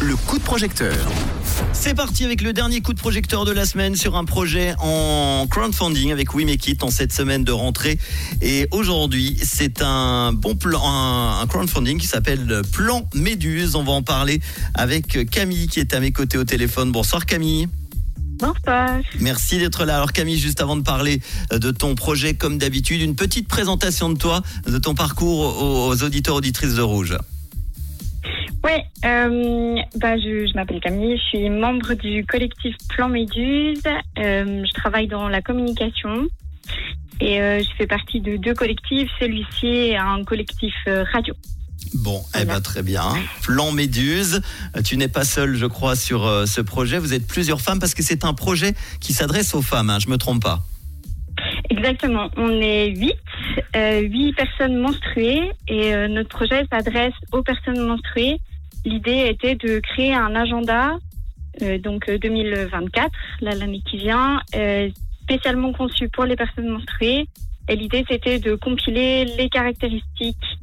Le coup de projecteur. C'est parti avec le dernier coup de projecteur de la semaine sur un projet en crowdfunding avec We Make It en cette semaine de rentrée. Et aujourd'hui, c'est un bon plan, un crowdfunding qui s'appelle Plan Méduse. On va en parler avec Camille qui est à mes côtés au téléphone. Bonsoir Camille. Bonsoir. Merci d'être là. Alors Camille, juste avant de parler de ton projet, comme d'habitude, une petite présentation de toi, de ton parcours aux, auditeurs auditrices de Rouge. Oui, euh, bah, je, je m'appelle Camille, je suis membre du collectif Plan Méduse. Euh, je travaille dans la communication et euh, je fais partie de deux collectifs. Celui-ci est un collectif euh, radio. Bon, eh ben très bien. Plan Méduse, tu n'es pas seule, je crois, sur euh, ce projet. Vous êtes plusieurs femmes parce que c'est un projet qui s'adresse aux femmes. Hein, je me trompe pas. Exactement, on est huit, euh, huit personnes menstruées et euh, notre projet s'adresse aux personnes menstruées. L'idée était de créer un agenda, donc euh, 2024, là, l'année qui vient, spécialement conçu pour les personnes menstruées. Et l'idée c'était de compiler les caractéristiques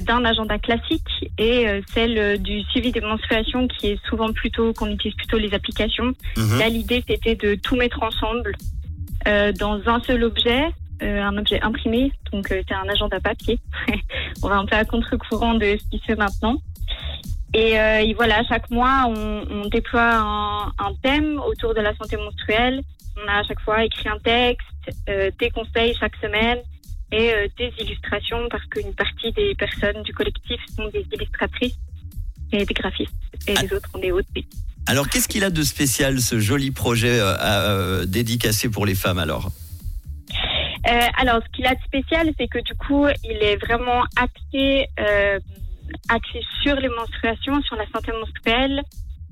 d'un agenda classique et euh, celle euh, du suivi des menstruations qui est souvent plutôt qu'on utilise plutôt les applications. Mhm. Là, l'idée, c'était de tout mettre ensemble euh, dans un seul objet, euh, un objet imprimé. Donc, euh, c'est un agenda papier. on va un peu à contre-courant de ce qui se fait maintenant. Et, euh, et voilà, chaque mois, on, on déploie un, un thème autour de la santé menstruelle. On a à chaque fois écrit un texte, euh, des conseils chaque semaine et euh, des illustrations parce qu'une partie des personnes du collectif sont des illustratrices et des graphistes et les autres ont des hautes Alors, qu'est-ce qu'il a de spécial ce joli projet euh, euh, dédicacé pour les femmes alors? Euh, alors, ce qu'il a de spécial, c'est que du coup, il est vraiment axé, euh, axé sur les menstruations, sur la santé menstruelle.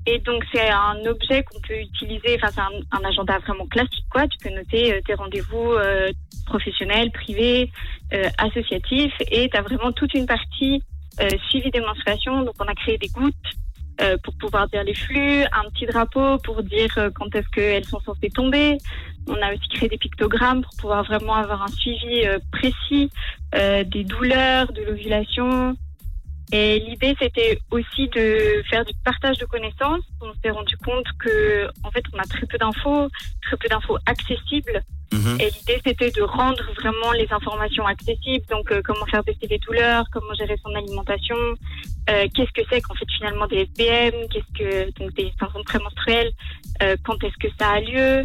Et donc, c'est un objet qu'on peut utiliser, enfin, c'est un, un agenda vraiment classique, quoi. Tu peux noter euh, tes rendez-vous euh, professionnels, privés, euh, associatifs. Et tu as vraiment toute une partie euh, suivi des menstruations. Donc, on a créé des gouttes euh, pour pouvoir dire les flux, un petit drapeau pour dire euh, quand est-ce qu'elles sont censées tomber. On a aussi créé des pictogrammes pour pouvoir vraiment avoir un suivi précis des douleurs, de l'ovulation. Et l'idée, c'était aussi de faire du partage de connaissances. On s'est rendu compte que, en fait, on a très peu d'infos, très peu d'infos accessibles. Mhm. Et l'idée, c'était de rendre vraiment les informations accessibles. Donc, euh, comment faire baisser les douleurs, comment gérer son alimentation, euh, qu'est-ce que c'est qu'en fait finalement des SPM, qu'est-ce que donc des symptômes prémenstruels, euh, quand est-ce que ça a lieu,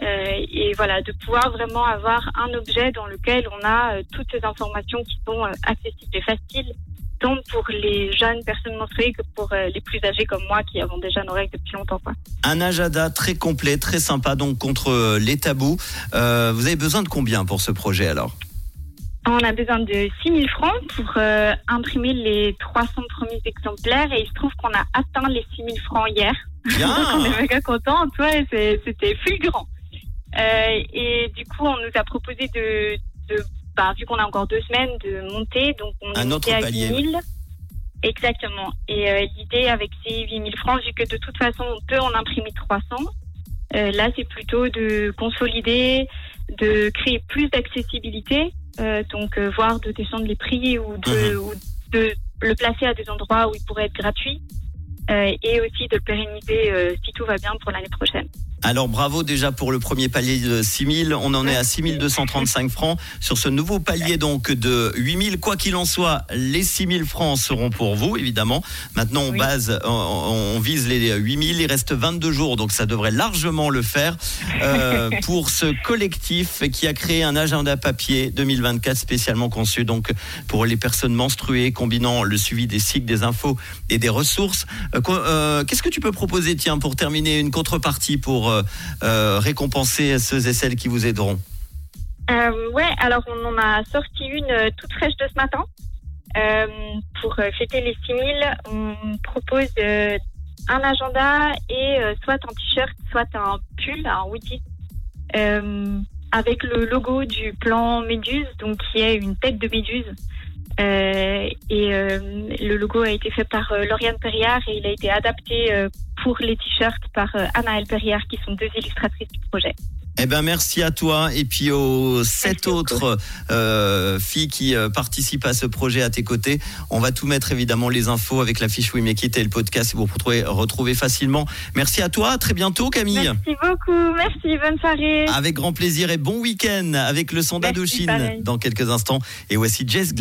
euh, et voilà, de pouvoir vraiment avoir un objet dans lequel on a toutes ces informations qui sont accessibles et faciles, tant pour les jeunes personnes menstruées que pour euh, les plus âgés comme moi qui avons déjà nos règles depuis longtemps. Quoi. Un agenda très complet, très sympa, donc contre euh, les tabous. Euh, vous avez besoin de combien pour ce projet alors? On a besoin de 6 000 francs pour euh, imprimer les 300 premiers exemplaires et il se trouve qu'on a atteint les 6 000 francs hier. Bien Donc on est méga contents, ouais, c'était fulgurant. Euh, et du coup, on nous a proposé de, de bah, vu qu'on a encore deux semaines, de monter. Donc on Un est autre monté à palier, 8 000. Exactement. Et euh, l'idée avec ces 8 000 francs, vu que de toute façon, on peut en imprimer 300, euh, là, c'est plutôt de consolider, de créer plus d'accessibilité, euh, donc voire de descendre les prix ou de, Mhm. ou de le placer à des endroits où il pourrait être gratuit. et aussi de le pérenniser si tout va bien pour l'année prochaine. Alors bravo déjà pour le premier palier de 6 000. On en est à 6 235 francs sur ce nouveau palier donc de 8 000. Quoi qu'il en soit, les 6 000 francs seront pour vous évidemment. Maintenant on Oui. base, on, on vise les 8 000. Il reste 22 jours donc ça devrait largement le faire euh, pour ce collectif qui a créé un agenda papier 2024 spécialement conçu donc pour les personnes menstruées combinant le suivi des cycles, des infos et des ressources. Euh, euh, Qu'est-ce que tu peux proposer tiens pour terminer une contrepartie pour euh, euh, récompenser ceux et celles qui vous aideront Euh, ouais, alors on en a sorti une euh, toute fraîche de ce matin. Pour fêter les 6000, on propose un agenda et soit un t-shirt, soit un pull, un hoodie, avec le logo du plan Méduse, donc qui est une tête de méduse. Et le logo a été fait par euh, Lauriane Perriard et il a été adapté pour les t-shirts par euh, Anaëlle Perriard, qui sont deux illustratrices du projet. Eh ben merci à toi et puis aux sept autres euh, filles qui euh, participent à ce projet à tes côtés. On va tout mettre évidemment les infos avec la fiche We Make It et le podcast pour vous retrouver, retrouver facilement. Merci à toi, à très bientôt Camille. Merci beaucoup, merci, bonne soirée. Avec grand plaisir et bon week-end avec le son d'Indochine dans quelques instants. Et voici Jess